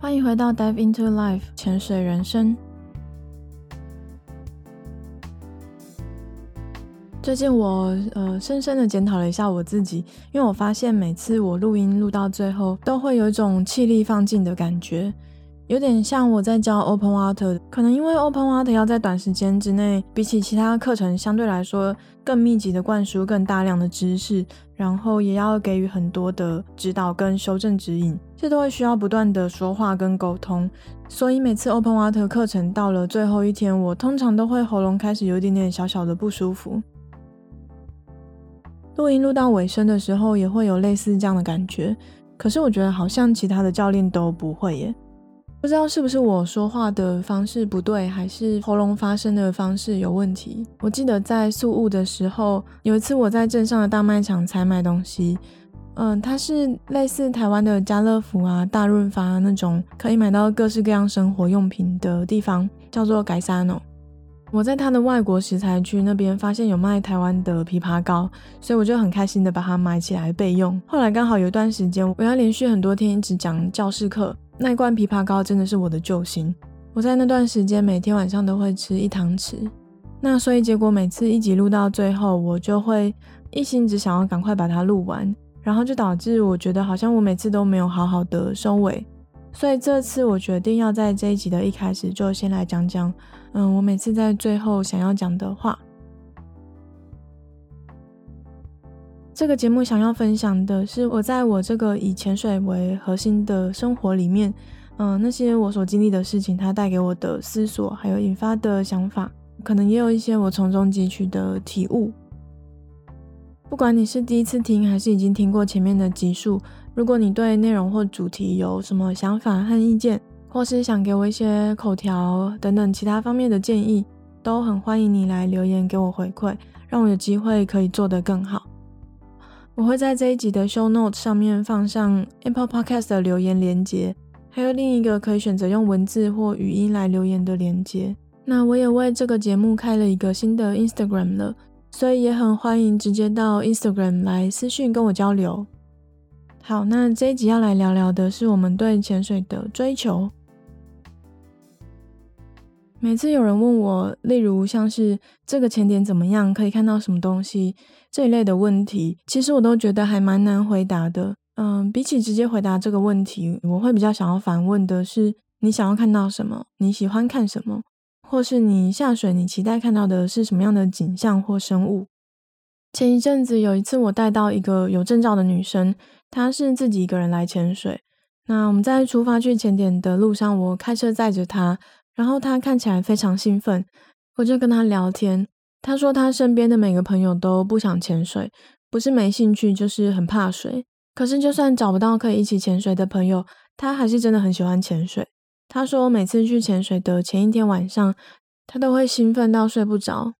欢迎回到 Dive into Life 潜水人生。最近我呃深深的检讨了一下我自己，因为我发现每次我录音录到最后，都会有一种气力放尽的感觉。有点像我在教 Open Water，可能因为 Open Water 要在短时间之内，比起其他课程相对来说更密集的灌输更大量的知识，然后也要给予很多的指导跟修正指引，这都会需要不断的说话跟沟通。所以每次 Open Water 课程到了最后一天，我通常都会喉咙开始有一点点小小的不舒服。录音录到尾声的时候，也会有类似这样的感觉，可是我觉得好像其他的教练都不会耶。不知道是不是我说话的方式不对，还是喉咙发声的方式有问题。我记得在宿雾的时候，有一次我在镇上的大卖场采买东西，嗯，它是类似台湾的家乐福啊、大润发那种可以买到各式各样生活用品的地方，叫做改沙诺。我在它的外国食材区那边发现有卖台湾的枇杷膏，所以我就很开心的把它买起来备用。后来刚好有一段时间，我要连续很多天一直讲教室课。那一罐枇杷膏真的是我的救星，我在那段时间每天晚上都会吃一汤匙。那所以结果每次一集录到最后，我就会一心只想要赶快把它录完，然后就导致我觉得好像我每次都没有好好的收尾。所以这次我决定要在这一集的一开始就先来讲讲，嗯，我每次在最后想要讲的话。这个节目想要分享的是我在我这个以潜水为核心的生活里面，嗯、那些我所经历的事情，它带给我的思索，还有引发的想法，可能也有一些我从中汲取的体悟。不管你是第一次听，还是已经听过前面的集数，如果你对内容或主题有什么想法和意见，或是想给我一些口条等等其他方面的建议，都很欢迎你来留言给我回馈，让我有机会可以做得更好。我会在这一集的 show note 上面放上 Apple Podcast 的留言连接，还有另一个可以选择用文字或语音来留言的连接。那我也为这个节目开了一个新的 Instagram 了，所以也很欢迎直接到 Instagram 来私讯跟我交流。好，那这一集要来聊聊的是我们对潜水的追求。每次有人问我，例如像是这个潜点怎么样，可以看到什么东西这一类的问题，其实我都觉得还蛮难回答的。嗯，比起直接回答这个问题，我会比较想要反问的是：你想要看到什么？你喜欢看什么？或是你下水，你期待看到的是什么样的景象或生物？前一阵子有一次，我带到一个有证照的女生，她是自己一个人来潜水。那我们在出发去潜点的路上，我开车载着她。然后她看起来非常兴奋，我就跟她聊天。她说她身边的每个朋友都不想潜水，不是没兴趣，就是很怕水。可是就算找不到可以一起潜水的朋友，他还是真的很喜欢潜水。他说每次去潜水的前一天晚上，他都会兴奋到睡不着。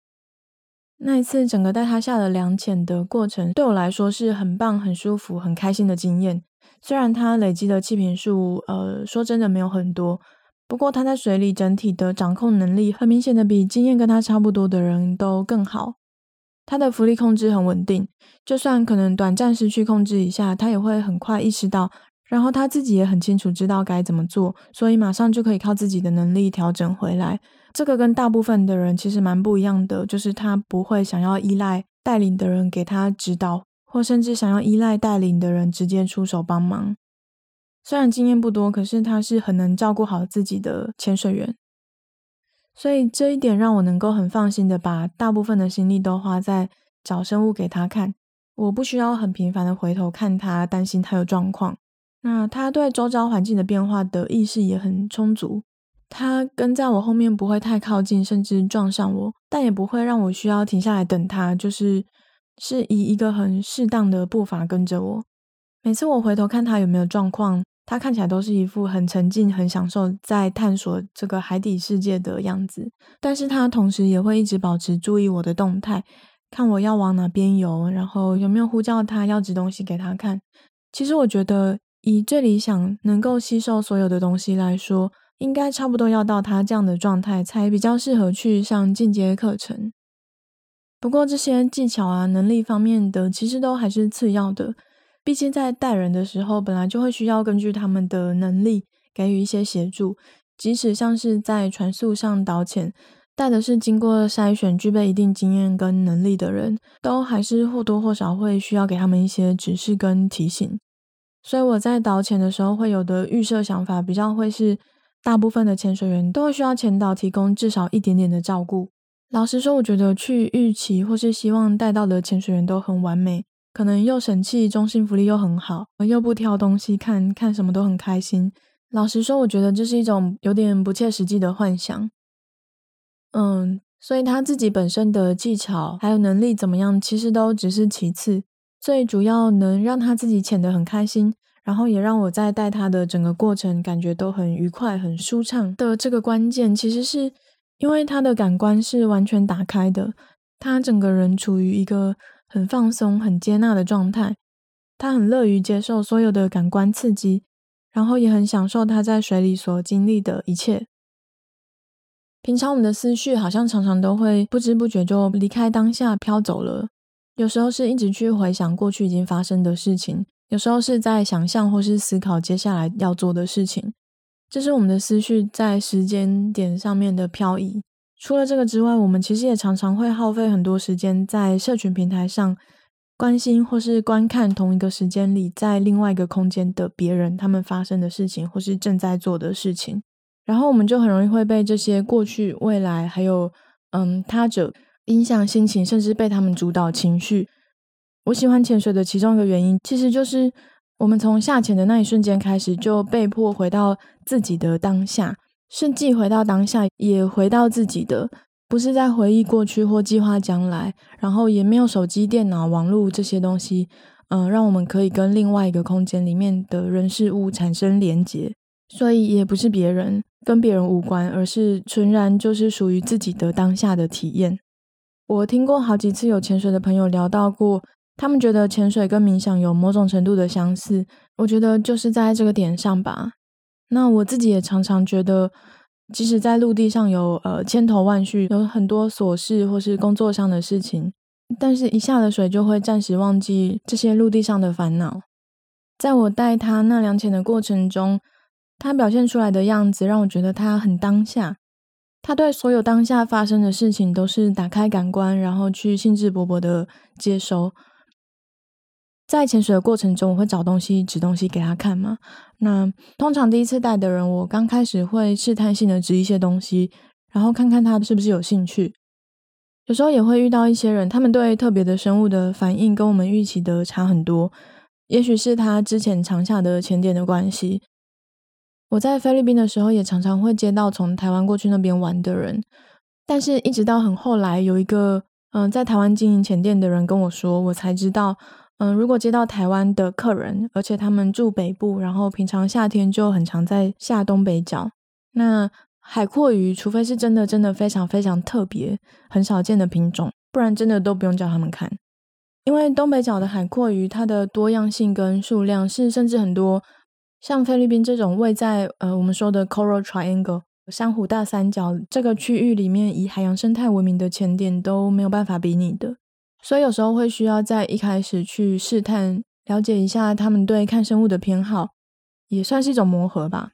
那一次整个带他下了两潜的过程，对我来说是很棒、很舒服、很开心的经验。虽然他累积的气瓶数，呃，说真的没有很多。不过他在水里整体的掌控能力，很明显的比经验跟他差不多的人都更好。他的浮力控制很稳定，就算可能短暂失去控制一下，他也会很快意识到，然后他自己也很清楚知道该怎么做，所以马上就可以靠自己的能力调整回来。这个跟大部分的人其实蛮不一样的，就是他不会想要依赖带领的人给他指导，或甚至想要依赖带领的人直接出手帮忙。虽然经验不多，可是他是很能照顾好自己的潜水员，所以这一点让我能够很放心的把大部分的心力都花在找生物给他看。我不需要很频繁的回头看他，担心他有状况。那他对周遭环境的变化的意识也很充足。他跟在我后面不会太靠近，甚至撞上我，但也不会让我需要停下来等他，就是是以一个很适当的步伐跟着我。每次我回头看他有没有状况。他看起来都是一副很沉静、很享受在探索这个海底世界的样子，但是他同时也会一直保持注意我的动态，看我要往哪边游，然后有没有呼叫他要指东西给他看。其实我觉得，以最理想能够吸收所有的东西来说，应该差不多要到他这样的状态，才比较适合去上进阶课程。不过这些技巧啊、能力方面的，其实都还是次要的。毕竟在带人的时候，本来就会需要根据他们的能力给予一些协助，即使像是在船速上导潜，带的是经过筛选、具备一定经验跟能力的人，都还是或多或少会需要给他们一些指示跟提醒。所以我在导潜的时候会有的预设想法，比较会是大部分的潜水员都会需要潜导提供至少一点点的照顾。老实说，我觉得去预期或是希望带到的潜水员都很完美，可能又省气、中性福利又很好，又不挑东西看，看什么都很开心。老实说，我觉得这是一种有点不切实际的幻想。嗯，所以他自己本身的技巧还有能力怎么样，其实都只是其次。最主要能让他自己潜得很开心，然后也让我在带他的整个过程感觉都很愉快、很舒畅的这个关键，其实是因为他的感官是完全打开的，他整个人处于一个很放松、很接纳的状态，他很乐于接受所有的感官刺激，然后也很享受他在水里所经历的一切。平常我们的思绪好像常常都会不知不觉就离开当下飘走了，有时候是一直去回想过去已经发生的事情，有时候是在想象或是思考接下来要做的事情，这是我们的思绪在时间点上面的漂移。除了这个之外，我们其实也常常会耗费很多时间在社群平台上关心或是观看同一个时间里在另外一个空间的别人他们发生的事情或是正在做的事情。然后我们就很容易会被这些过去、未来，还有嗯他者影响心情，甚至被他们主导情绪。我喜欢潜水的其中一个原因，其实就是我们从下潜的那一瞬间开始，就被迫回到自己的当下，是既回到当下，也回到自己的，不是在回忆过去或计划将来。然后也没有手机、电脑、网络这些东西，嗯，让我们可以跟另外一个空间里面的人事物产生连结。所以也不是别人。跟别人无关，而是纯然就是属于自己的当下的体验。我听过好几次有潜水的朋友聊到过，他们觉得潜水跟冥想有某种程度的相似。我觉得就是在这个点上吧。那我自己也常常觉得，即使在陆地上有呃千头万绪，有很多琐事或是工作上的事情，但是一下了水就会暂时忘记这些陆地上的烦恼。在我带他纳凉潜的过程中。他表现出来的样子让我觉得他很当下，他对所有当下发生的事情都是打开感官，然后去兴致勃勃的接收。在潜水的过程中，我会找东西、指东西给他看嘛。那通常第一次带的人，我刚开始会试探性的指一些东西，然后看看他是不是有兴趣。有时候也会遇到一些人，他们对特别的生物的反应跟我们预期的差很多，也许是他之前常下的潜点的关系。我在菲律宾的时候，也常常会接到从台湾过去那边玩的人，但是一直到很后来，有一个嗯、在台湾经营前店的人跟我说，我才知道，嗯、如果接到台湾的客人，而且他们住北部，然后平常夏天就很常在下东北角，那海阔鱼，除非是真的真的非常非常特别、很少见的品种，不然真的都不用叫他们看，因为东北角的海阔鱼，它的多样性跟数量是甚至很多。像菲律宾这种位在呃我们说的 Coral Triangle 珊瑚大三角这个区域里面，以海洋生态闻名的潜点都没有办法比拟的，所以有时候会需要在一开始去试探，了解一下他们对看生物的偏好，也算是一种磨合吧。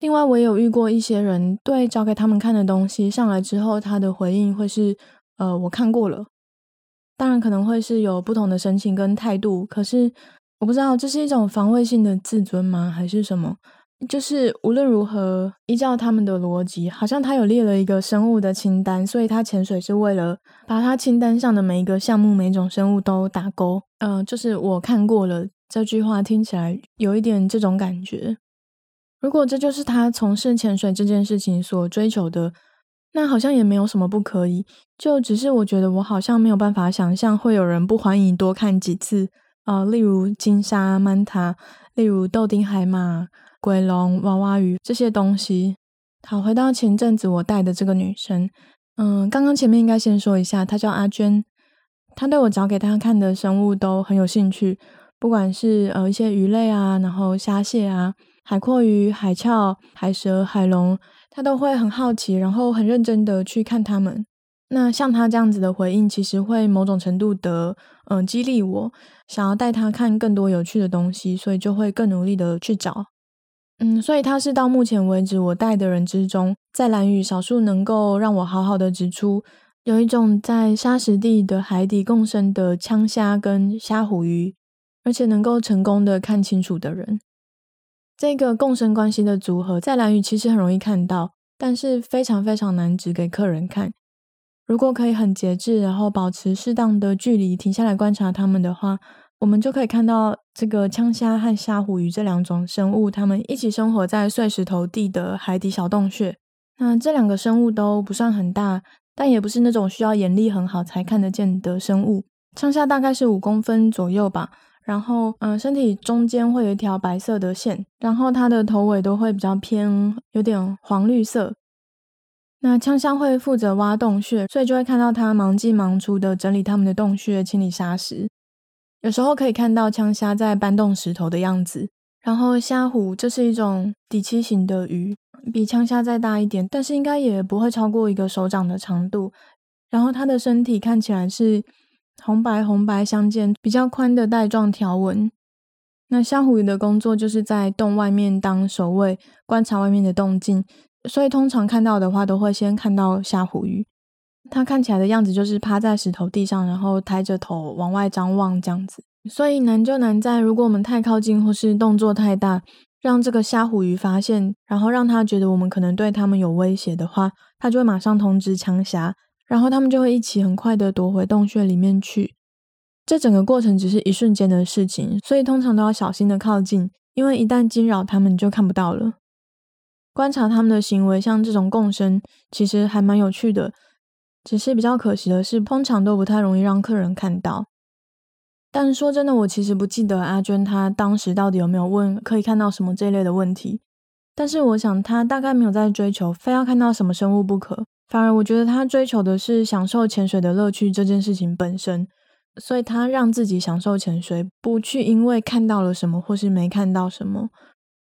另外，我也有遇过一些人，对找给他们看的东西上来之后，他的回应会是呃我看过了，当然可能会是有不同的神情跟态度，可是。我不知道这是一种防卫性的自尊吗，还是什么？就是无论如何，依照他们的逻辑，好像他有列了一个生物的清单，所以他潜水是为了把他清单上的每一个项目、每一种生物都打勾。嗯、就是我看过了。这句话听起来有一点这种感觉。如果这就是他从事潜水这件事情所追求的，那好像也没有什么不可以。就只是我觉得我好像没有办法想象会有人不欢迎多看几次。呃，例如金沙、曼塔，例如豆丁海马、龟龙、娃娃鱼这些东西。好，回到前阵子我带的这个女生，嗯、刚刚前面应该先说一下，她叫阿娟，她对我找给她看的生物都很有兴趣，不管是呃一些鱼类啊，然后虾蟹啊、海阔鱼、海鞘、海蛇、海龙，她都会很好奇，然后很认真的去看它们。那像他这样子的回应，其实会某种程度的，嗯、激励我想要带他看更多有趣的东西，所以就会更努力的去找。嗯，所以他是到目前为止我带的人之中，在蓝屿少数能够让我好好的指出，有一种在沙石地的海底共生的枪虾跟虾虎鱼，而且能够成功的看清楚的人。这个共生关系的组合，在蓝屿其实很容易看到，但是非常非常难指给客人看。如果可以很节制，然后保持适当的距离，停下来观察它们的话，我们就可以看到这个枪虾和虾虎鱼这两种生物，它们一起生活在碎石头地的海底小洞穴。那这两个生物都不算很大，但也不是那种需要眼力很好才看得见的生物。枪虾大概是五公分左右吧，然后嗯，身体中间会有一条白色的线，然后它的头尾都会比较偏有点黄绿色。那枪虾会负责挖洞穴，所以就会看到它忙进忙出的整理它们的洞穴，清理沙石。有时候可以看到枪虾在搬动石头的样子，然后虾虎这是一种底栖型的鱼，比枪虾再大一点，但是应该也不会超过一个手掌的长度。然后它的身体看起来是红白红白相间，比较宽的带状条纹。那虾虎鱼的工作就是在洞外面当守卫，观察外面的动静，所以通常看到的话都会先看到虾虎鱼。它看起来的样子就是趴在石头地上，然后抬着头往外张望这样子。所以难就难在，如果我们太靠近或是动作太大，让这个虾虎鱼发现，然后让它觉得我们可能对它们有威胁的话，它就会马上通知枪虾，然后它们就会一起很快的夺回洞穴里面去。这整个过程只是一瞬间的事情，所以通常都要小心的靠近，因为一旦惊扰它们，就看不到了。观察他们的行为，像这种共生，其实还蛮有趣的。只是比较可惜的是，通常都不太容易让客人看到。但说真的，我其实不记得阿娟她当时到底有没有问可以看到什么这类的问题。但是我想她大概没有在追求非要看到什么生物不可，反而我觉得她追求的是享受潜水的乐趣这件事情本身。所以她让自己享受潜水，不去因为看到了什么或是没看到什么，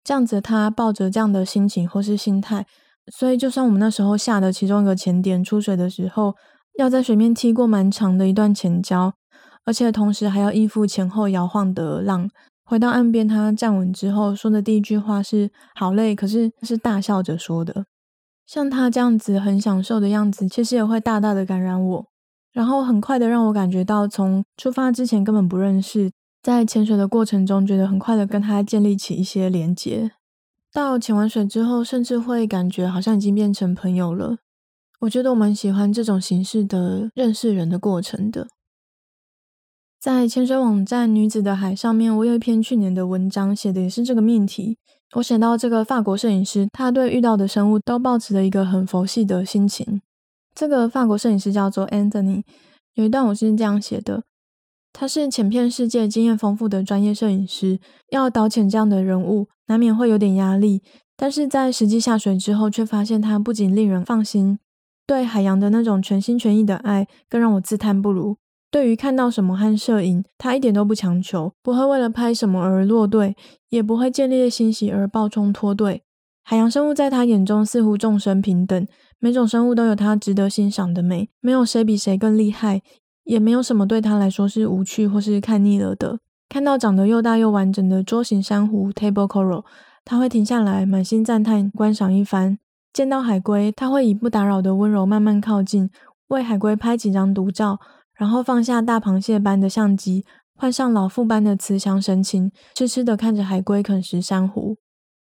这样子他抱着这样的心情或是心态。所以，就算我们那时候下的其中一个潜点出水的时候，要在水面踢过蛮长的一段浅礁，而且同时还要应付前后摇晃的浪。回到岸边，他站稳之后说的第一句话是“好累”，可是是大笑着说的。像他这样子很享受的样子，其实也会大大的感染我，然后很快的让我感觉到，从出发之前根本不认识，在潜水的过程中，觉得很快的跟他建立起一些连结。到潜完水之后，甚至会感觉好像已经变成朋友了。我觉得我蛮喜欢这种形式的认识人的过程的。在潜水网站女子的海上面，我有一篇去年的文章，写的也是这个命题。我写到这个法国摄影师，他对遇到的生物都保持了一个很佛系的心情。这个法国摄影师叫做 Anthony，有一段我是这样写的。他是潜片世界、经验丰富的专业摄影师，要导潜这样的人物，难免会有点压力。但是在实际下水之后，却发现他不仅令人放心，对海洋的那种全心全意的爱，更让我自叹不如。对于看到什么和摄影，他一点都不强求，不会为了拍什么而落队，也不会建立欣喜而暴冲脱队。海洋生物在他眼中似乎众生平等，每种生物都有它值得欣赏的美，没有谁比谁更厉害。也没有什么对他来说是无趣或是看腻了的。看到长得又大又完整的桌形珊瑚 （table coral），他会停下来，满心赞叹，观赏一番。见到海龟，他会以不打扰的温柔慢慢靠近，为海龟拍几张独照，然后放下大螃蟹般的相机，换上老妇般的慈祥神情，痴痴地看着海龟啃食珊瑚。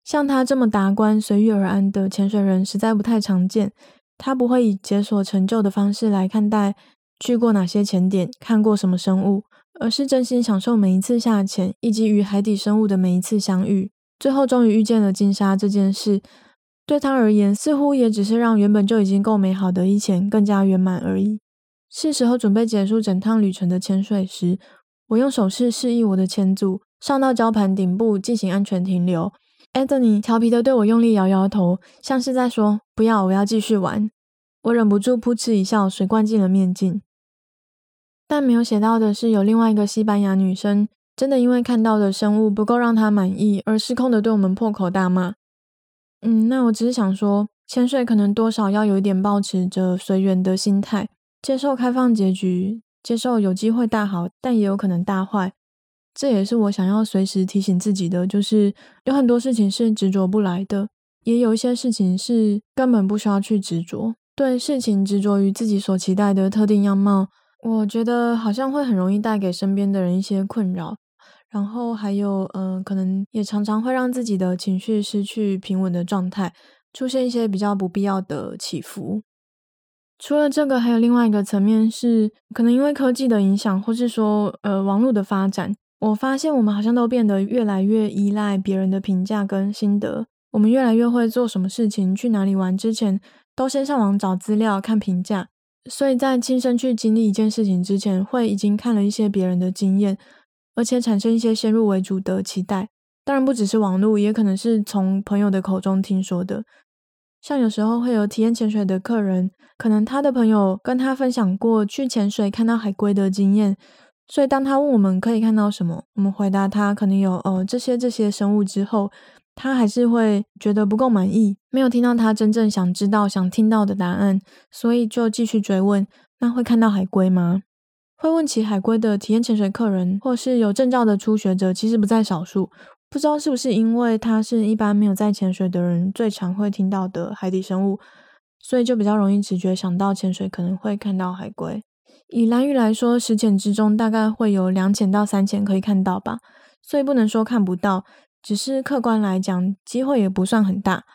像他这么达观、随遇而安的潜水人，实在不太常见。他不会以解锁成就的方式来看待。去过哪些潜点，看过什么生物，而是真心享受每一次下潜，以及与海底生物的每一次相遇。最后终于遇见了金鲨这件事，对他而言，似乎也只是让原本就已经够美好的一潜更加圆满而已。是时候准备结束整趟旅程的潜水时，我用手势示意我的潜组上到礁盘顶部进行安全停留。Anthony 调皮地对我用力摇摇头，像是在说：“不要，我要继续玩。”我忍不住扑哧一笑，水灌进了面镜。但没有写到的是，有另外一个西班牙女生，真的因为看到的生物不够让她满意，而失控的对我们破口大骂。嗯，那我只是想说，潜水可能多少要有一点抱持着随缘的心态，接受开放结局，接受有机会大好，但也有可能大坏。这也是我想要随时提醒自己的，就是有很多事情是执着不来的，也有一些事情是根本不需要去执着。对事情执着于自己所期待的特定样貌，我觉得好像会很容易带给身边的人一些困扰，然后还有，嗯、呃，可能也常常会让自己的情绪失去平稳的状态，出现一些比较不必要的起伏。除了这个，还有另外一个层面是，可能因为科技的影响，或是说，呃，网络的发展，我发现我们好像都变得越来越依赖别人的评价跟心得，我们越来越会做什么事情，去哪里玩之前。都先上网找资料、看评价，所以在亲身去经历一件事情之前，会已经看了一些别人的经验，而且产生一些先入为主的期待。当然，不只是网络，也可能是从朋友的口中听说的。像有时候会有体验潜水的客人，可能他的朋友跟他分享过去潜水看到海龟的经验，所以当他问我们可以看到什么，我们回答他可能有呃这些这些生物之后。他还是会觉得不够满意，没有听到他真正想知道、想听到的答案，所以就继续追问：那会看到海龟吗？会问起海龟的体验潜水客人，或是有证照的初学者，其实不在少数。不知道是不是因为他是一般没有在潜水的人最常会听到的海底生物，所以就比较容易直觉想到潜水可能会看到海龟。以蓝鱼来说，十潜之中大概会有两潜到三潜可以看到吧，所以不能说看不到。只是客观来讲，机会也不算很大。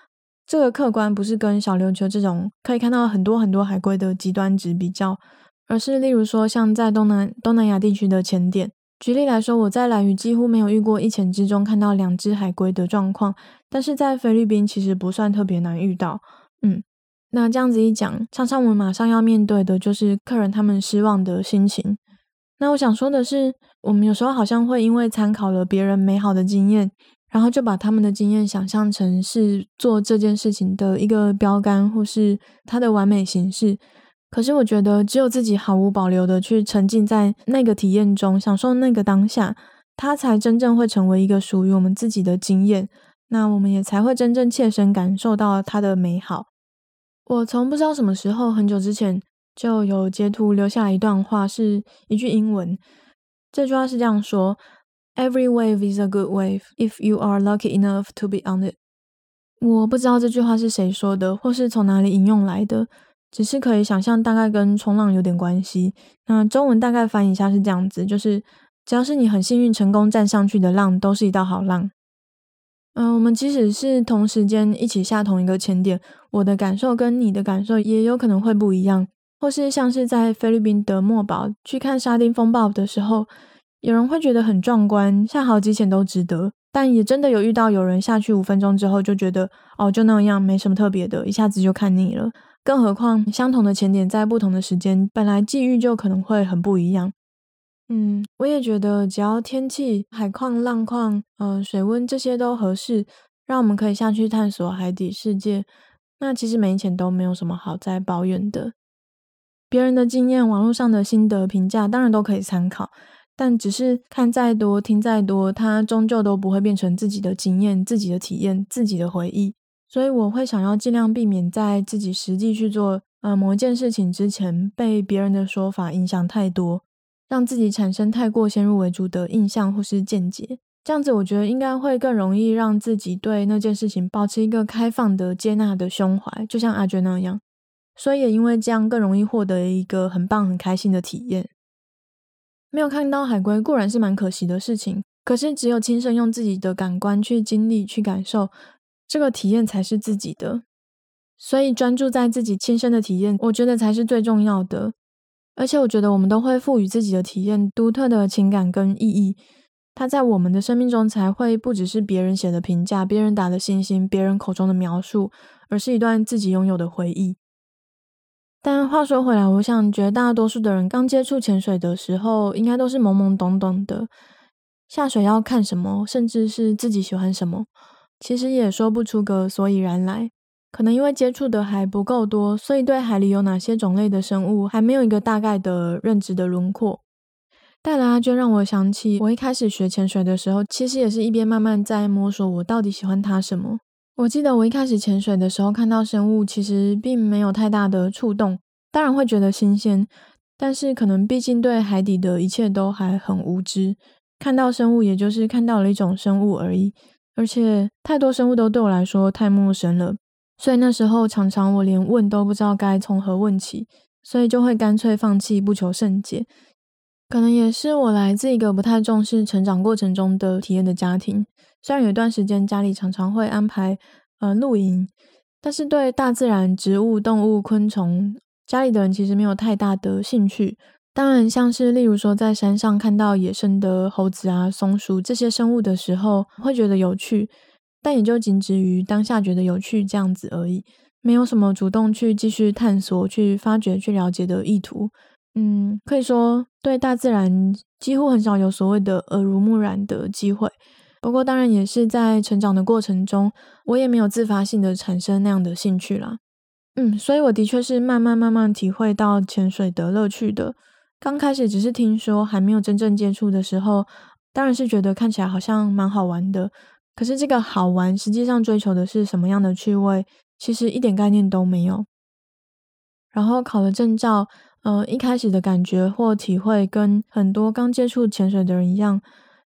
这个客观不是跟小琉球这种可以看到很多很多海龟的极端值比较，而是例如说像在东南东南亚地区的浅点。举例来说，我在兰屿几乎没有遇过一潜之中看到两只海龟的状况，但是在菲律宾其实不算特别难遇到。嗯，那这样子一讲，常常我们马上要面对的就是客人他们失望的心情。那我想说的是，我们有时候好像会因为参考了别人美好的经验。然后就把他们的经验想象成是做这件事情的一个标杆，或是它的完美形式。可是我觉得，只有自己毫无保留的去沉浸在那个体验中，享受那个当下，它才真正会成为一个属于我们自己的经验。那我们也才会真正切身感受到它的美好。我从不知道什么时候，很久之前就有截图留下一段话，是一句英文。这句话是这样说。Every wave is a good wave if you are lucky enough to be on it。我不知道这句话是谁说的，或是从哪里引用来的，只是可以想象大概跟冲浪有点关系。那中文大概翻译一下是这样子，就是只要是你很幸运成功站上去的浪，都是一道好浪。嗯、我们即使是同时间一起下同一个潜点，我的感受跟你的感受也有可能会不一样。或是像是在菲律宾德莫堡去看沙丁风暴的时候。有人会觉得很壮观，下好几潜都值得，但也真的有遇到有人下去五分钟之后就觉得哦，就那样，没什么特别的，一下子就看腻了。更何况相同的潜点在不同的时间，本来际遇就可能会很不一样。嗯，我也觉得只要天气、海况、浪况、嗯、水温这些都合适，让我们可以下去探索海底世界，那其实每一潜都没有什么好再抱怨的。别人的经验、网络上的心得评价，当然都可以参考。但只是看再多，听再多，它终究都不会变成自己的经验、自己的体验、自己的回忆。所以我会想要尽量避免在自己实际去做呃某一件事情之前，被别人的说法影响太多，让自己产生太过先入为主的印象或是见解。这样子，我觉得应该会更容易让自己对那件事情保持一个开放的、接纳的胸怀，就像阿娟那样。所以也因为这样，更容易获得一个很棒、很开心的体验。没有看到海龟固然是蛮可惜的事情，可是只有亲身用自己的感官去经历、去感受，这个体验才是自己的。所以专注在自己亲身的体验，我觉得才是最重要的。而且我觉得我们都会赋予自己的体验独特的情感跟意义，它在我们的生命中才会不只是别人写的评价、别人打的星星、别人口中的描述，而是一段自己拥有的回忆。但话说回来，我想绝大多数的人刚接触潜水的时候，应该都是懵懵懂懂的。下水要看什么，甚至是自己喜欢什么，其实也说不出个所以然来。可能因为接触的还不够多，所以对海里有哪些种类的生物还没有一个大概的认知的轮廓。带来阿娟让我想起，我一开始学潜水的时候，其实也是一边慢慢在摸索，我到底喜欢它什么。我记得我一开始潜水的时候，看到生物其实并没有太大的触动，当然会觉得新鲜，但是可能毕竟对海底的一切都还很无知，看到生物，也就是看到了一种生物而已。而且太多生物都对我来说太陌生了，所以那时候常常我连问都不知道该从何问起，所以就会干脆放弃，不求甚解。可能也是我来自一个不太重视成长过程中的体验的家庭，虽然有一段时间家里常常会安排呃露营，但是对大自然、植物、动物、昆虫，家里的人其实没有太大的兴趣。当然，像是例如说在山上看到野生的猴子啊、松鼠这些生物的时候，会觉得有趣，但也就仅止于当下觉得有趣这样子而已，没有什么主动去继续探索、去发掘、去了解的意图。嗯，可以说对大自然几乎很少有所谓的耳濡目染的机会。不过，当然也是在成长的过程中，我也没有自发性的产生那样的兴趣啦。嗯，所以我的确是慢慢慢慢体会到潜水的乐趣的。刚开始只是听说，还没有真正接触的时候，当然是觉得看起来好像蛮好玩的。可是这个好玩，实际上追求的是什么样的趣味，其实一点概念都没有。然后考了证照，呃，一开始的感觉或体会，跟很多刚接触潜水的人一样，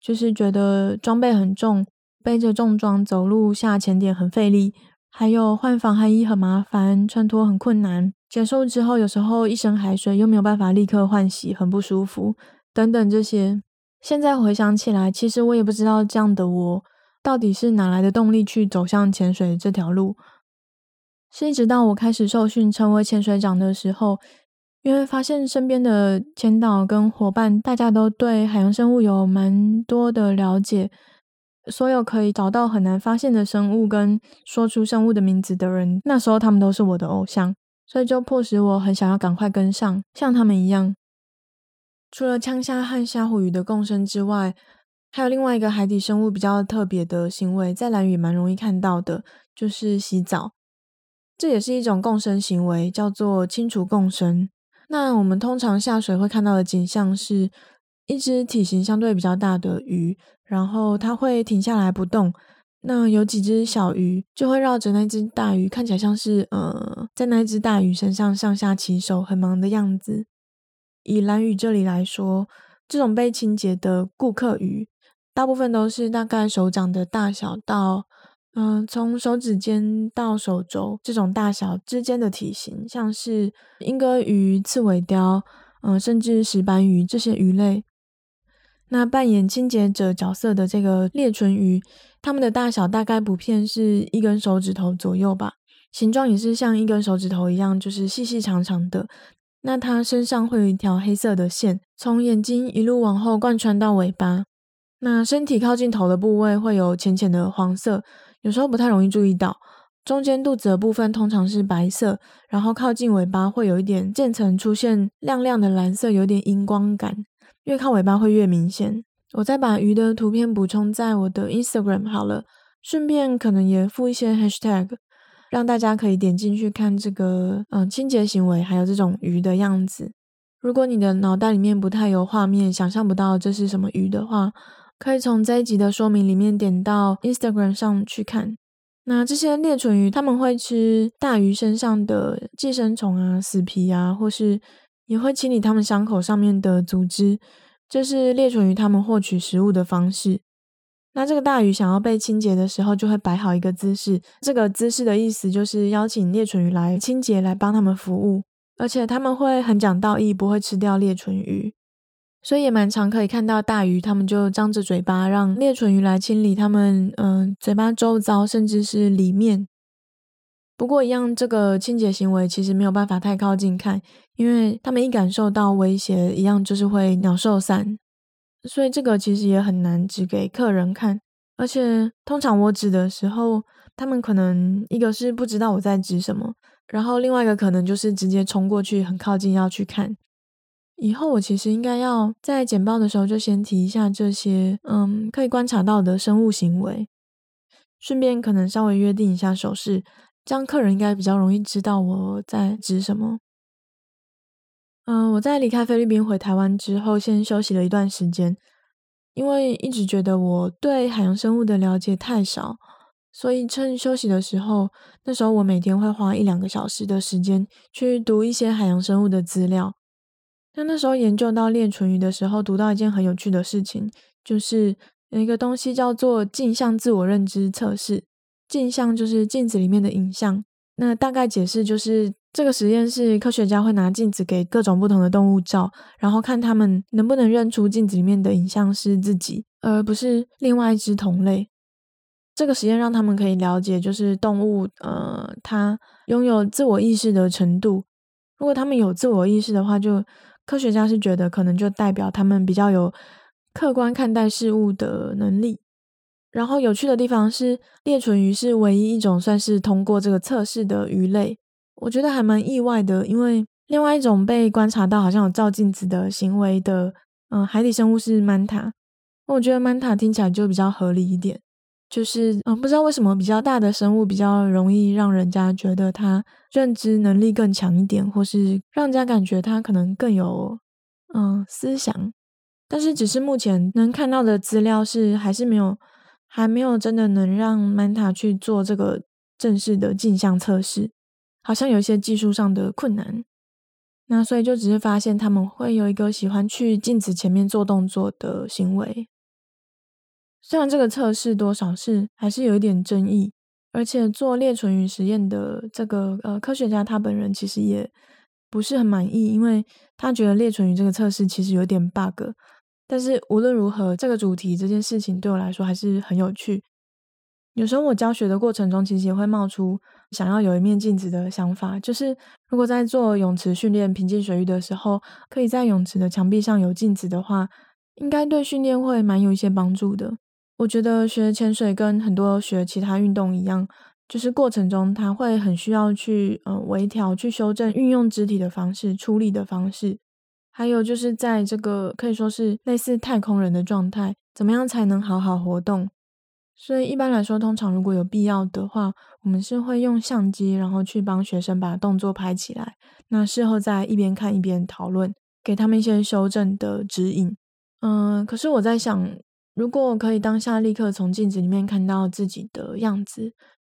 就是觉得装备很重，背着重装走路下潜点很费力，还有换防寒衣很麻烦，穿脱很困难。结束之后，有时候一身海水又没有办法立刻换洗，很不舒服，等等这些。现在回想起来，其实我也不知道这样的我到底是哪来的动力去走向潜水这条路。是一直到我开始受训成为潜水长的时候，因为发现身边的前导跟伙伴大家都对海洋生物有蛮多的了解，所有可以找到很难发现的生物跟说出生物的名字的人，那时候他们都是我的偶像。所以就迫使我很想要赶快跟上，像他们一样。除了枪虾和虾虎鱼的共生之外，还有另外一个海底生物比较特别的行为，在蓝屿蛮容易看到的，就是洗澡。这也是一种共生行为，叫做清除共生。那我们通常下水会看到的景象是，一只体型相对比较大的鱼，然后它会停下来不动。那有几只小鱼就会绕着那只大鱼，看起来像是呃，在那只大鱼身上上下其手，很忙的样子。以蓝鱼这里来说，这种被清洁的顾客鱼，大部分都是大概手掌的大小到，嗯、呃，从手指尖到手肘这种大小之间的体型，像是鹦哥鱼、刺尾鯛，嗯、甚至石斑鱼这些鱼类。那扮演清洁者角色的这个裂唇鱼，它们的大小大概普遍是一根手指头左右吧，形状也是像一根手指头一样，就是细细长长的。那它身上会有一条黑色的线，从眼睛一路往后贯穿到尾巴。那身体靠近头的部位会有浅浅的黄色，有时候不太容易注意到。中间肚子的部分通常是白色，然后靠近尾巴会有一点渐层出现亮亮的蓝色，有点荧光感。越靠尾巴会越明显。我再把鱼的图片补充在我的 Instagram 好了，顺便可能也附一些 hashtag，让大家可以点进去看这个嗯清洁行为，还有这种鱼的样子。如果你的脑袋里面不太有画面，想象不到这是什么鱼的话，可以从这一集的说明里面点到 Instagram 上去看。那这些裂唇鱼，他们会吃大鱼身上的寄生虫啊、死皮啊，或是。也会清理它们伤口上面的组织，这是裂唇鱼它们获取食物的方式。那这个大鱼想要被清洁的时候，就会摆好一个姿势。这个姿势的意思就是邀请裂唇鱼来清洁，来帮他们服务。而且他们会很讲道义，不会吃掉裂唇鱼。所以也蛮常可以看到大鱼，他们就张着嘴巴让裂唇鱼来清理他们，嗯、嘴巴周遭甚至是里面。不过，一样这个清洁行为其实没有办法太靠近看，因为他们一感受到威胁，一样就是会鸟兽散。所以这个其实也很难指给客人看。而且通常我指的时候，他们可能一个是不知道我在指什么，然后另外一个可能就是直接冲过去，很靠近要去看。以后我其实应该要在简报的时候就先提一下这些，嗯，可以观察到的生物行为，顺便可能稍微约定一下手势。这样客人应该比较容易知道我在指什么。嗯，我在离开菲律宾回台湾之后，先休息了一段时间，因为一直觉得我对海洋生物的了解太少，所以趁休息的时候，那时候我每天会花一两个小时的时间去读一些海洋生物的资料。那那时候研究到裂唇鱼的时候，读到一件很有趣的事情，就是有一个东西叫做镜像自我认知测试。镜像就是镜子里面的影像。那大概解释就是，这个实验是科学家会拿镜子给各种不同的动物照，然后看他们能不能认出镜子里面的影像是自己，而不是另外一只同类。这个实验让他们可以了解，就是动物，呃，它拥有自我意识的程度。如果他们有自我意识的话，就科学家是觉得可能就代表他们比较有客观看待事物的能力。然后有趣的地方是，裂唇鱼是唯一一种算是通过这个测试的鱼类，我觉得还蛮意外的。因为另外一种被观察到好像有照镜子的行为的，嗯、海底生物是曼塔。我觉得曼塔听起来就比较合理一点。就是嗯，不知道为什么比较大的生物比较容易让人家觉得它认知能力更强一点，或是让人家感觉它可能更有嗯思想。但是只是目前能看到的资料是还是没有，还没有真的能让曼塔去做这个正式的镜像测试，好像有一些技术上的困难。那所以就只是发现他们会有一个喜欢去镜子前面做动作的行为。虽然这个测试多少是还是有一点争议，而且做裂唇鱼实验的这个呃科学家他本人其实也不是很满意，因为他觉得裂唇鱼这个测试其实有点 bug。但是无论如何，这个主题这件事情对我来说还是很有趣。有时候我教学的过程中，其实也会冒出想要有一面镜子的想法，就是如果在做泳池训练、平静水域的时候，可以在泳池的墙壁上有镜子的话，应该对训练会蛮有一些帮助的。我觉得学潜水跟很多学其他运动一样，就是过程中他会很需要去呃微调、去修正、运用肢体的方式、出力的方式，还有就是在这个可以说是类似太空人的状态，怎么样才能好好活动？所以一般来说，通常如果有必要的话，我们是会用相机，然后去帮学生把动作拍起来，那事后再一边看一边讨论，给他们一些修正的指引。嗯、可是我在想。如果可以当下立刻从镜子里面看到自己的样子，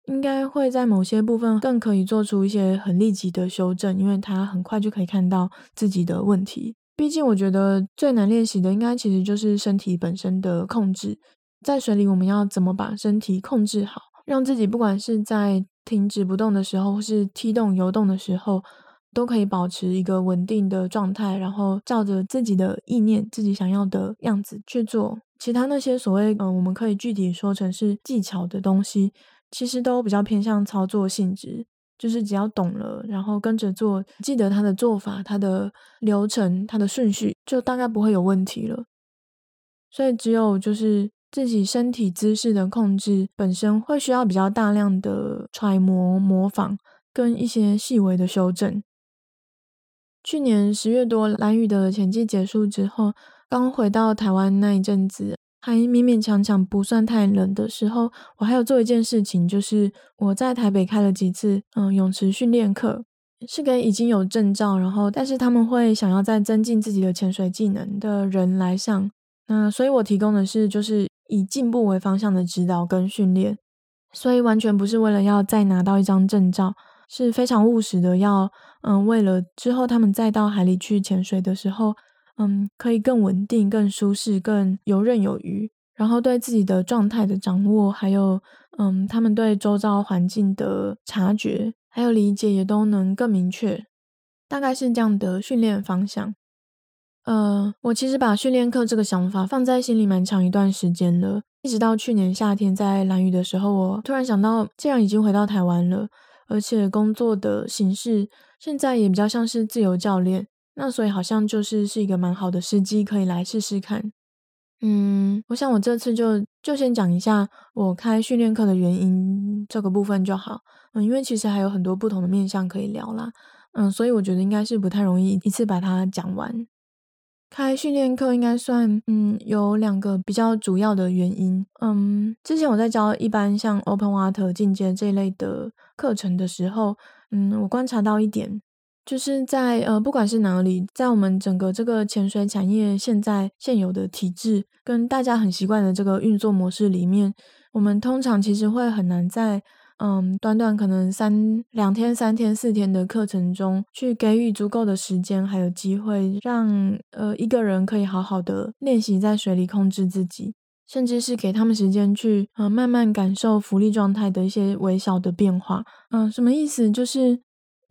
应该会在某些部分更可以做出一些很立即的修正，因为他很快就可以看到自己的问题。毕竟，我觉得最难练习的应该其实就是身体本身的控制。在水里，我们要怎么把身体控制好，让自己不管是在停止不动的时候，或是踢动游动的时候，都可以保持一个稳定的状态，然后照着自己的意念、自己想要的样子去做。其他那些所谓嗯、我们可以具体说成是技巧的东西，其实都比较偏向操作性质，就是只要懂了，然后跟着做，记得它的做法、它的流程、它的顺序，就大概不会有问题了。所以只有就是自己身体姿势的控制本身会需要比较大量的揣摩、模仿跟一些细微的修正。去年十月多蓝雨的前季结束之后。刚回到台湾那一阵子，还勉勉强强不算太冷的时候，我还有做一件事情，就是我在台北开了几次嗯泳池训练课，是给已经有证照，然后但是他们会想要再增进自己的潜水技能的人来上。那所以我提供的是就是以进步为方向的指导跟训练，所以完全不是为了要再拿到一张证照，是非常务实的要，嗯为了之后他们再到海里去潜水的时候。嗯，可以更稳定、更舒适、更游刃有余，然后对自己的状态的掌握，还有嗯，他们对周遭环境的察觉还有理解也都能更明确，大概是这样的训练方向。呃，我其实把训练课这个想法放在心里蛮长一段时间了，一直到去年夏天在蓝屿的时候，我突然想到，既然已经回到台湾了，而且工作的形式现在也比较像是自由教练。那所以好像就是是一个蛮好的时机，可以来试试看。嗯，我想我这次就就先讲一下我开训练课的原因这个部分就好。嗯，因为其实还有很多不同的面向可以聊啦。嗯，所以我觉得应该是不太容易一次把它讲完。开训练课应该算嗯有两个比较主要的原因。嗯，之前我在教一般像 Open Water 进阶这一类的课程的时候，嗯，我观察到一点。就是在呃，不管是哪里，在我们整个这个潜水产业现在现有的体制跟大家很习惯的这个运作模式里面，我们通常其实会很难在嗯，短短可能三两天、三天、四天的课程中，去给予足够的时间还有机会，让呃一个人可以好好的练习在水里控制自己，甚至是给他们时间去呃慢慢感受浮力状态的一些微小的变化。嗯、什么意思？就是。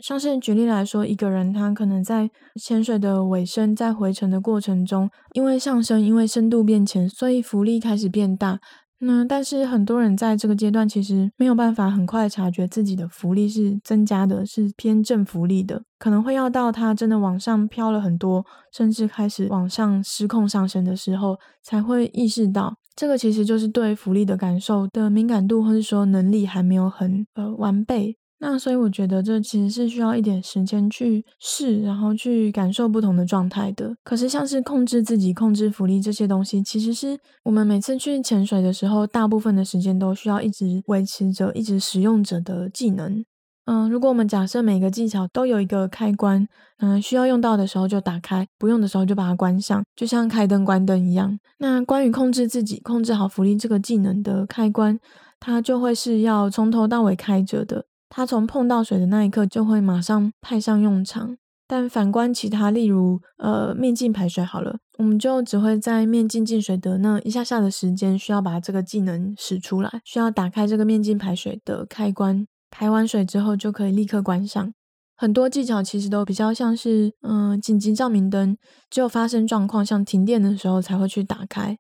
像是举例来说，一个人他可能在潜水的尾声，在回程的过程中，因为上升，因为深度变浅，所以浮力开始变大。那但是很多人在这个阶段其实没有办法很快察觉自己的福利是增加的，是偏正福利的，可能会要到他真的往上飘了很多，甚至开始往上失控上升的时候，才会意识到这个其实就是对福利的感受的敏感度，或是说能力还没有很呃完备。那所以我觉得这其实是需要一点时间去试，然后去感受不同的状态的。可是像是控制自己、控制浮力这些东西，其实是我们每次去潜水的时候，大部分的时间都需要一直维持着、一直使用着的技能。嗯，如果我们假设每个技巧都有一个开关，嗯，需要用到的时候就打开，不用的时候就把它关上，就像开灯关灯一样。那关于控制自己、控制好浮力这个技能的开关，它就会是要从头到尾开着的。它从碰到水的那一刻就会马上派上用场，但反观其他，例如呃面镜排水好了，我们就只会在面镜进水的那一下下的时间，需要把这个技能使出来，需要打开这个面镜排水的开关，排完水之后就可以立刻关上。很多技巧其实都比较像是嗯、紧急照明灯，只有发生状况像停电的时候才会去打开。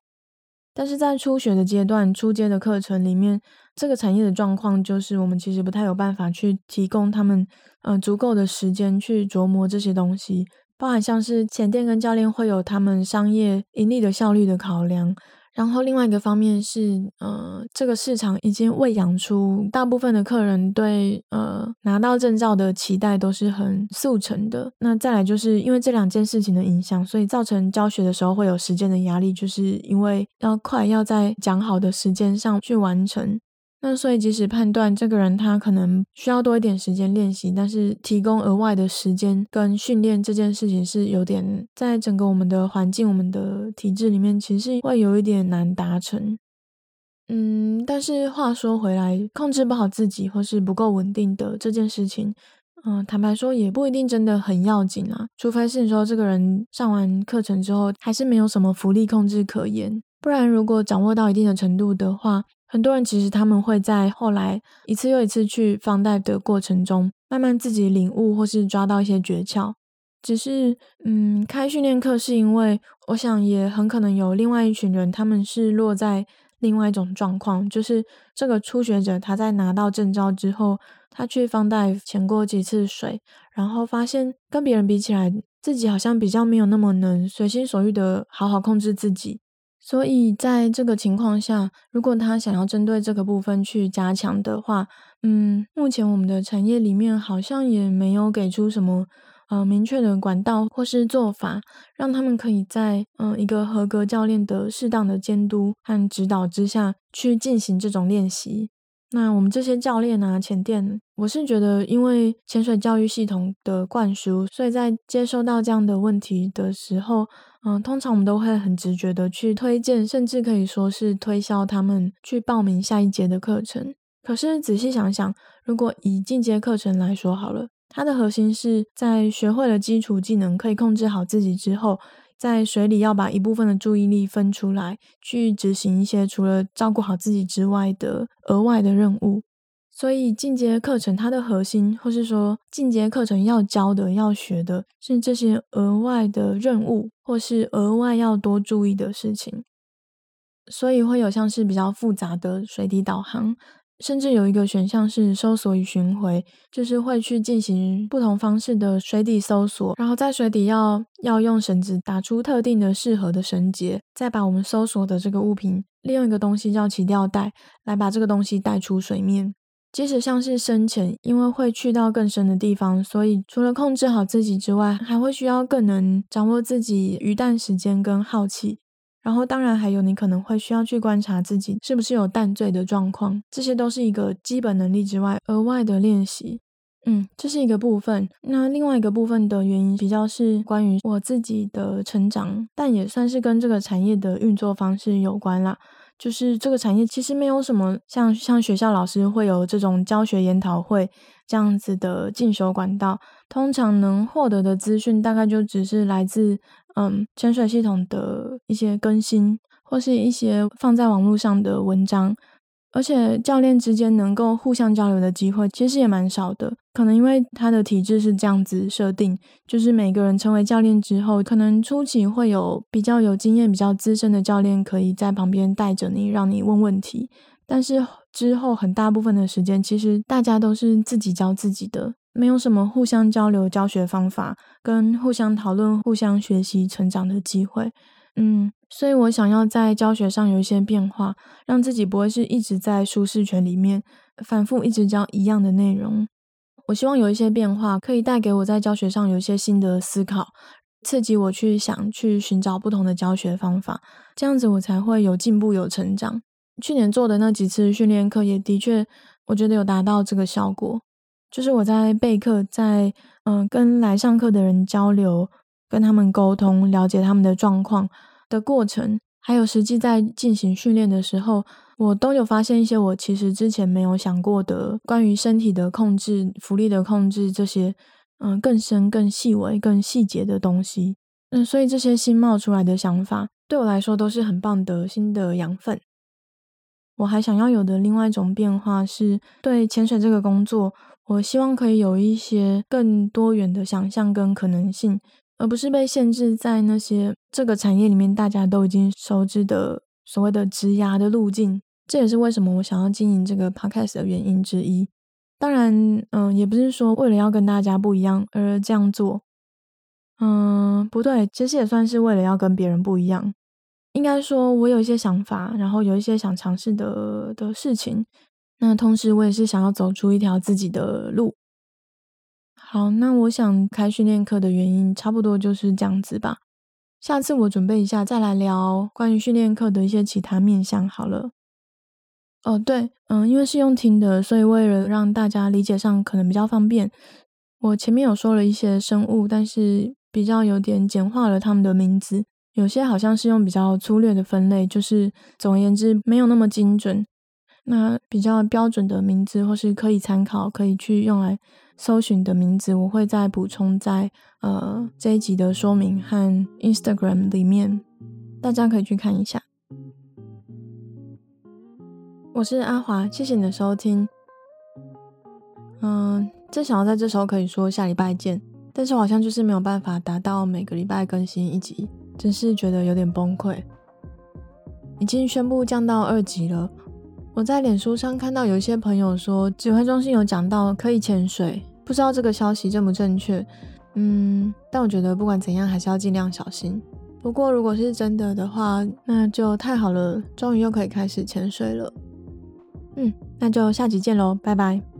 但是在初学的阶段、初阶的课程里面，这个产业的状况就是，我们其实不太有办法去提供他们，呃，足够的时间去琢磨这些东西，包含像是前店跟教练会有他们商业盈利的效率的考量。然后另外一个方面是，呃，这个市场已经喂养出大部分的客人对呃拿到证照的期待都是很速成的。那再来就是因为这两件事情的影响，所以造成教学的时候会有时间的压力，就是因为要快，要在讲好的时间上去完成。那所以，即使判断这个人他可能需要多一点时间练习，但是提供额外的时间跟训练这件事情是有点，在整个我们的环境、我们的体制里面，其实会有一点难达成。嗯，但是话说回来，控制不好自己或是不够稳定的这件事情，嗯、坦白说也不一定真的很要紧啊。除非是说这个人上完课程之后还是没有什么福利控制可言，不然如果掌握到一定的程度的话。很多人其实他们会在后来一次又一次去放贷的过程中，慢慢自己领悟或是抓到一些诀窍。只是，嗯，开训练课是因为我想也很可能有另外一群人，他们是落在另外一种状况，就是这个初学者他在拿到证照之后，他去放贷潜过几次水，然后发现跟别人比起来，自己好像比较没有那么能随心所欲的好好控制自己。所以在这个情况下，如果他想要针对这个部分去加强的话，嗯，目前我们的产业里面好像也没有给出什么呃明确的管道或是做法，让他们可以在嗯、一个合格教练的适当的监督和指导之下去进行这种练习。那我们这些教练啊，前店，我是觉得，因为潜水教育系统的灌输，所以在接收到这样的问题的时候，嗯，通常我们都会很直觉的去推荐，甚至可以说是推销他们去报名下一节的课程。可是仔细想想，如果以进阶课程来说好了，它的核心是在学会了基础技能，可以控制好自己之后。在水里要把一部分的注意力分出来，去执行一些除了照顾好自己之外的额外的任务。所以进阶课程它的核心，或是说进阶课程要教的、要学的是这些额外的任务，或是额外要多注意的事情。所以会有像是比较复杂的水底导航。甚至有一个选项是搜索与巡回，就是会去进行不同方式的水底搜索，然后在水底要要用绳子打出特定的适合的绳结，再把我们搜索的这个物品利用一个东西叫起吊带来把这个东西带出水面。即使像是深潜，因为会去到更深的地方，所以除了控制好自己之外，还会需要更能掌握自己鱼弹时间跟好奇。然后，当然还有你可能会需要去观察自己是不是有淡醉的状况，这些都是一个基本能力之外额外的练习。嗯，这是一个部分。那另外一个部分的原因比较是关于我自己的成长，但也算是跟这个产业的运作方式有关啦。就是这个产业其实没有什么像像学校老师会有这种教学研讨会这样子的进修管道，通常能获得的资讯大概就只是来自嗯潜水系统的一些更新，或是一些放在网络上的文章。而且教练之间能够互相交流的机会其实也蛮少的，可能因为他的体制是这样子设定，就是每个人成为教练之后，可能初期会有比较有经验、比较资深的教练可以在旁边带着你，让你问问题，但是之后很大部分的时间，其实大家都是自己教自己的，没有什么互相交流教学方法，跟互相讨论、互相学习成长的机会。嗯，所以我想要在教学上有一些变化，让自己不会是一直在舒适圈里面反复一直教一样的内容。我希望有一些变化，可以带给我在教学上有一些新的思考，刺激我去想、去寻找不同的教学方法，这样子我才会有进步、有成长。去年做的那几次训练课也的确，我觉得有达到这个效果，就是我在备课，在嗯、跟来上课的人交流。跟他们沟通，了解他们的状况的过程，还有实际在进行训练的时候，我都有发现一些我其实之前没有想过的关于身体的控制、浮力的控制这些，嗯，更深、更细微、更细节的东西。嗯，所以这些新冒出来的想法，对我来说都是很棒的新的养分。我还想要有的另外一种变化是，对潜水这个工作，我希望可以有一些更多元的想象跟可能性。而不是被限制在那些这个产业里面大家都已经熟知的所谓的职涯的路径，这也是为什么我想要经营这个 podcast 的原因之一。当然，嗯，也不是说为了要跟大家不一样而这样做，嗯，不对，其实也算是为了要跟别人不一样。应该说，我有一些想法，然后有一些想尝试的的事情。那同时，我也是想要走出一条自己的路。好，那我想开训练课的原因差不多就是这样子吧。下次我准备一下再来聊关于训练课的一些其他面向好了。哦，对，嗯，因为是用听的，所以为了让大家理解上可能比较方便，我前面有说了一些生物，但是比较有点简化了他们的名字，有些好像是用比较粗略的分类，就是总而言之没有那么精准。那比较标准的名字或是可以参考、可以去用来。搜寻的名字，我会再补充在呃这一集的说明和 Instagram 里面，大家可以去看一下。我是阿华，谢谢你的收听。嗯、正想要在这时候可以说下礼拜见，但是好像就是没有办法达到每个礼拜更新一集，真是觉得有点崩溃。已经宣布降到二级了。我在脸书上看到有一些朋友说，指挥中心有讲到可以潜水，不知道这个消息正不正确。嗯，但我觉得不管怎样，还是要尽量小心。不过如果是真的的话，那就太好了，终于又可以开始潜水了。嗯，那就下集见喽，拜拜。